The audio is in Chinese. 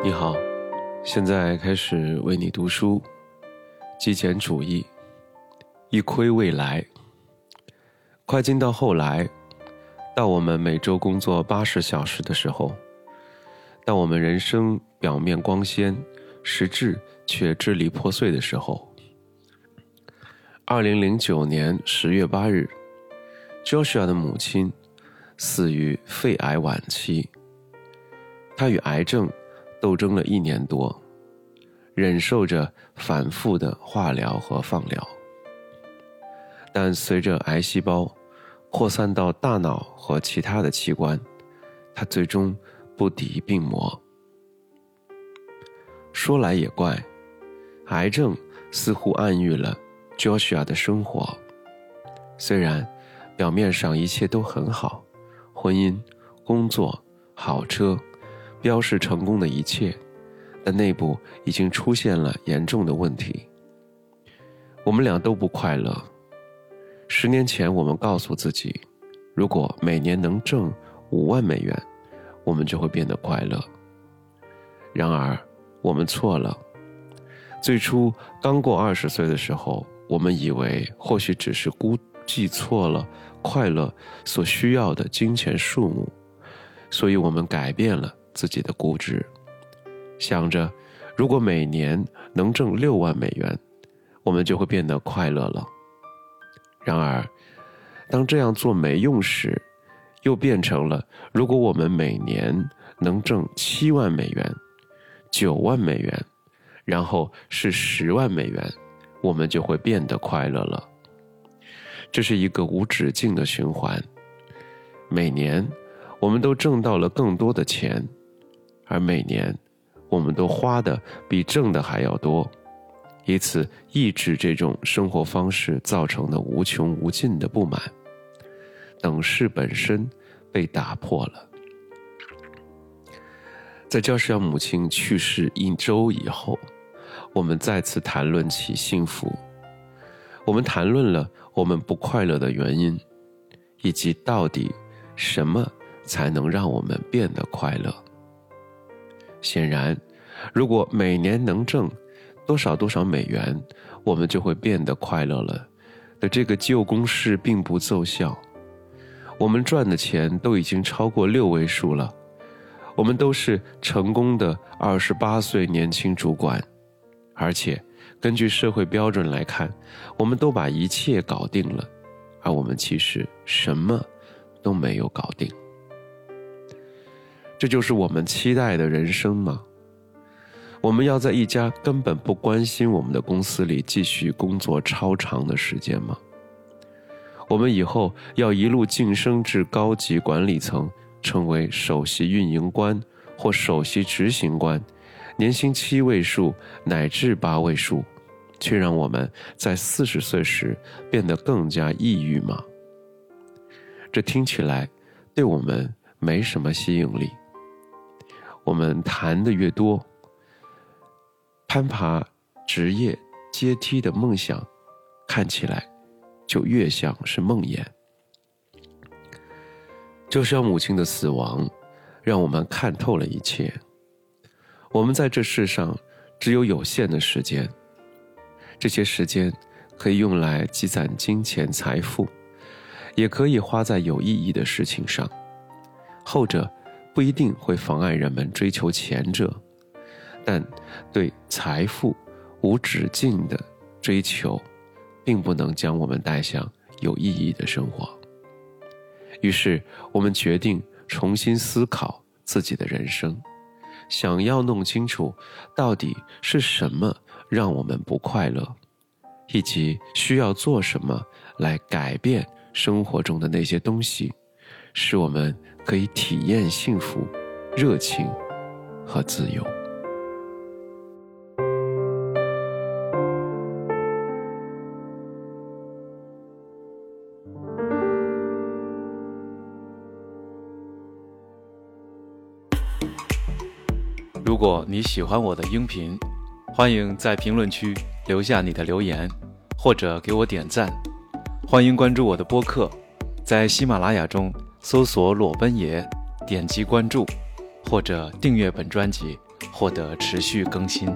你好，现在开始为你读书。极简主义，一窥未来。快进到后来，到我们每周工作八十小时的时候，到我们人生表面光鲜，实质却支离破碎的时候。二零零九年十月八日，Joshua 的母亲死于肺癌晚期。他与癌症。斗争了一年多，忍受着反复的化疗和放疗，但随着癌细胞扩散到大脑和其他的器官，他最终不敌病魔。说来也怪，癌症似乎暗喻了 Joshua 的生活。虽然表面上一切都很好，婚姻、工作、好车。标示成功的一切，但内部已经出现了严重的问题。我们俩都不快乐。十年前，我们告诉自己，如果每年能挣五万美元，我们就会变得快乐。然而，我们错了。最初刚过二十岁的时候，我们以为或许只是估计错了快乐所需要的金钱数目，所以我们改变了。自己的估值，想着如果每年能挣六万美元，我们就会变得快乐了。然而，当这样做没用时，又变成了如果我们每年能挣七万美元、九万美元，然后是十万美元，我们就会变得快乐了。这是一个无止境的循环。每年，我们都挣到了更多的钱。而每年，我们都花的比挣的还要多，以此抑制这种生活方式造成的无穷无尽的不满。等式本身被打破了。在焦世阳母亲去世一周以后，我们再次谈论起幸福。我们谈论了我们不快乐的原因，以及到底什么才能让我们变得快乐。显然，如果每年能挣多少多少美元，我们就会变得快乐了。的这个旧公式并不奏效。我们赚的钱都已经超过六位数了。我们都是成功的二十八岁年轻主管，而且根据社会标准来看，我们都把一切搞定了，而我们其实什么都没有搞定。这就是我们期待的人生吗？我们要在一家根本不关心我们的公司里继续工作超长的时间吗？我们以后要一路晋升至高级管理层，成为首席运营官或首席执行官，年薪七位数乃至八位数，却让我们在四十岁时变得更加抑郁吗？这听起来对我们没什么吸引力。我们谈的越多，攀爬职业阶梯的梦想看起来就越像是梦魇。就像母亲的死亡，让我们看透了一切。我们在这世上只有有限的时间，这些时间可以用来积攒金钱财富，也可以花在有意义的事情上，后者。不一定会妨碍人们追求前者，但对财富无止境的追求，并不能将我们带向有意义的生活。于是，我们决定重新思考自己的人生，想要弄清楚到底是什么让我们不快乐，以及需要做什么来改变生活中的那些东西，使我们。可以体验幸福、热情和自由。如果你喜欢我的音频，欢迎在评论区留下你的留言，或者给我点赞。欢迎关注我的播客，在喜马拉雅中。搜索“裸奔爷”，点击关注。或者订阅本专辑，获得持续更新。